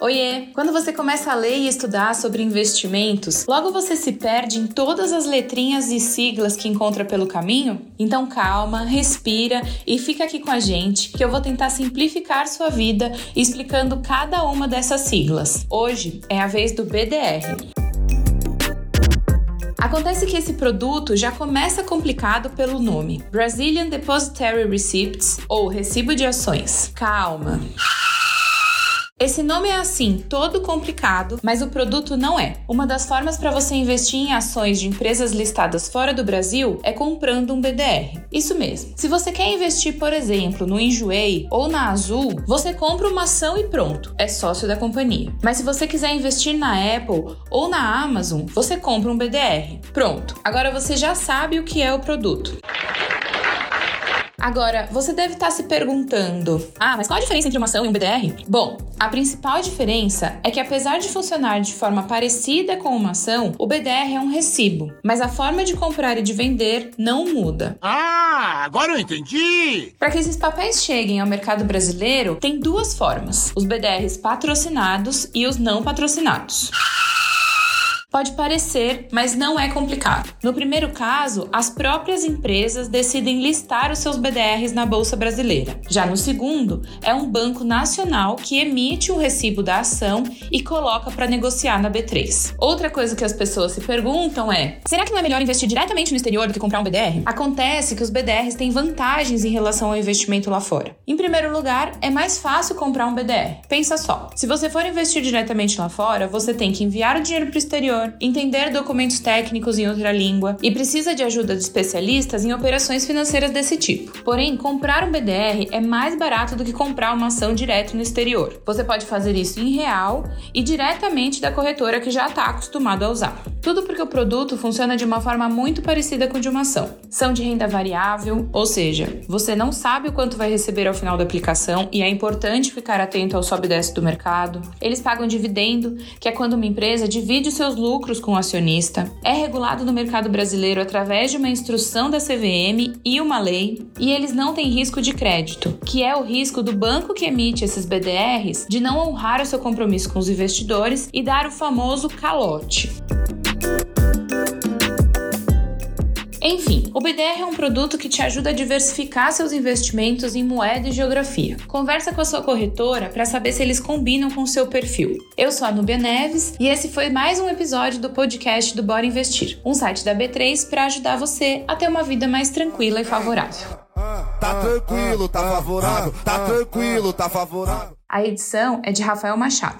Oiê! Quando você começa a ler e estudar sobre investimentos, logo você se perde em todas as letrinhas e siglas que encontra pelo caminho? Então calma, respira e fica aqui com a gente que eu vou tentar simplificar sua vida explicando cada uma dessas siglas. Hoje é a vez do BDR. Acontece que esse produto já começa complicado pelo nome Brazilian Depositary Receipts ou Recibo de Ações. Calma. Esse nome é assim, todo complicado, mas o produto não é. Uma das formas para você investir em ações de empresas listadas fora do Brasil é comprando um BDR. Isso mesmo. Se você quer investir, por exemplo, no Enjoei ou na Azul, você compra uma ação e pronto, é sócio da companhia. Mas se você quiser investir na Apple ou na Amazon, você compra um BDR. Pronto. Agora você já sabe o que é o produto. Agora, você deve estar se perguntando: ah, mas qual a diferença entre uma ação e um BDR? Bom, a principal diferença é que, apesar de funcionar de forma parecida com uma ação, o BDR é um recibo, mas a forma de comprar e de vender não muda. Ah, agora eu entendi! Para que esses papéis cheguem ao mercado brasileiro, tem duas formas: os BDRs patrocinados e os não patrocinados. Pode parecer, mas não é complicado. No primeiro caso, as próprias empresas decidem listar os seus BDRs na Bolsa Brasileira. Já no segundo, é um banco nacional que emite o recibo da ação e coloca para negociar na B3. Outra coisa que as pessoas se perguntam é: será que não é melhor investir diretamente no exterior do que comprar um BDR? Acontece que os BDRs têm vantagens em relação ao investimento lá fora. Em primeiro lugar, é mais fácil comprar um BDR. Pensa só: se você for investir diretamente lá fora, você tem que enviar o dinheiro para o exterior entender documentos técnicos em outra língua e precisa de ajuda de especialistas em operações financeiras desse tipo. Porém, comprar um BDR é mais barato do que comprar uma ação direto no exterior. Você pode fazer isso em real e diretamente da corretora que já está acostumado a usar. Tudo porque o produto funciona de uma forma muito parecida com de uma ação. São de renda variável, ou seja, você não sabe o quanto vai receber ao final da aplicação e é importante ficar atento ao sobe e desce do mercado. Eles pagam dividendo, que é quando uma empresa divide os seus lucros com o acionista, é regulado no mercado brasileiro através de uma instrução da CVM e uma lei, e eles não têm risco de crédito, que é o risco do banco que emite esses BDRs de não honrar o seu compromisso com os investidores e dar o famoso calote. Enfim, o BDR é um produto que te ajuda a diversificar seus investimentos em moeda e geografia. Conversa com a sua corretora para saber se eles combinam com o seu perfil. Eu sou a Nubia Neves e esse foi mais um episódio do podcast do Bora Investir, um site da B3 para ajudar você a ter uma vida mais tranquila e favorável. Tá tranquilo, tá favorável, tá tranquilo, tá favorável. A edição é de Rafael Machado.